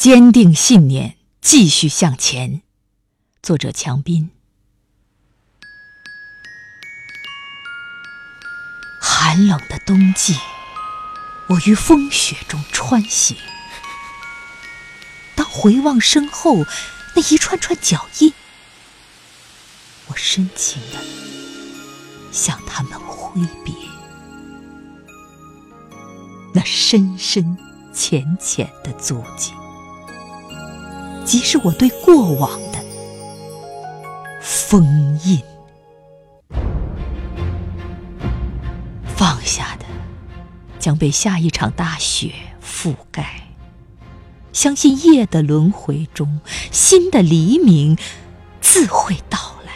坚定信念，继续向前。作者：强斌。寒冷的冬季，我于风雪中穿行。当回望身后那一串串脚印，我深情地向他们挥别。那深深浅浅的足迹。即是我对过往的封印，放下的将被下一场大雪覆盖。相信夜的轮回中，新的黎明自会到来。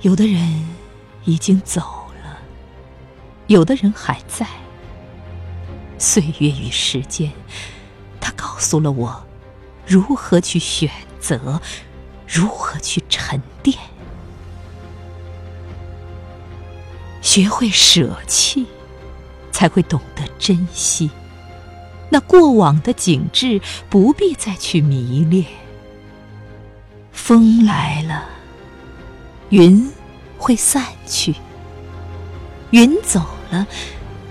有的人已经走了，有的人还在。岁月与时间，它告诉了我如何去选择，如何去沉淀。学会舍弃，才会懂得珍惜。那过往的景致，不必再去迷恋。风来了，云会散去；云走了，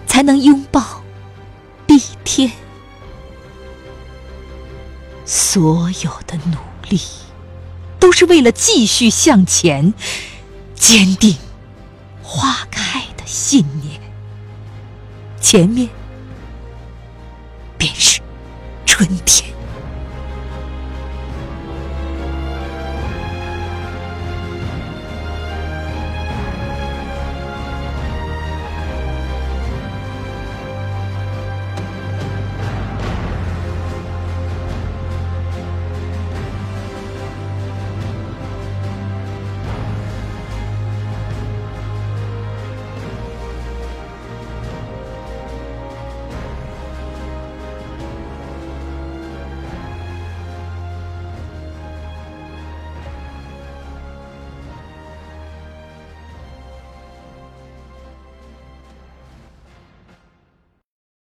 才能拥抱。一天所有的努力都是为了继续向前坚定花开的信念。前面便是春天。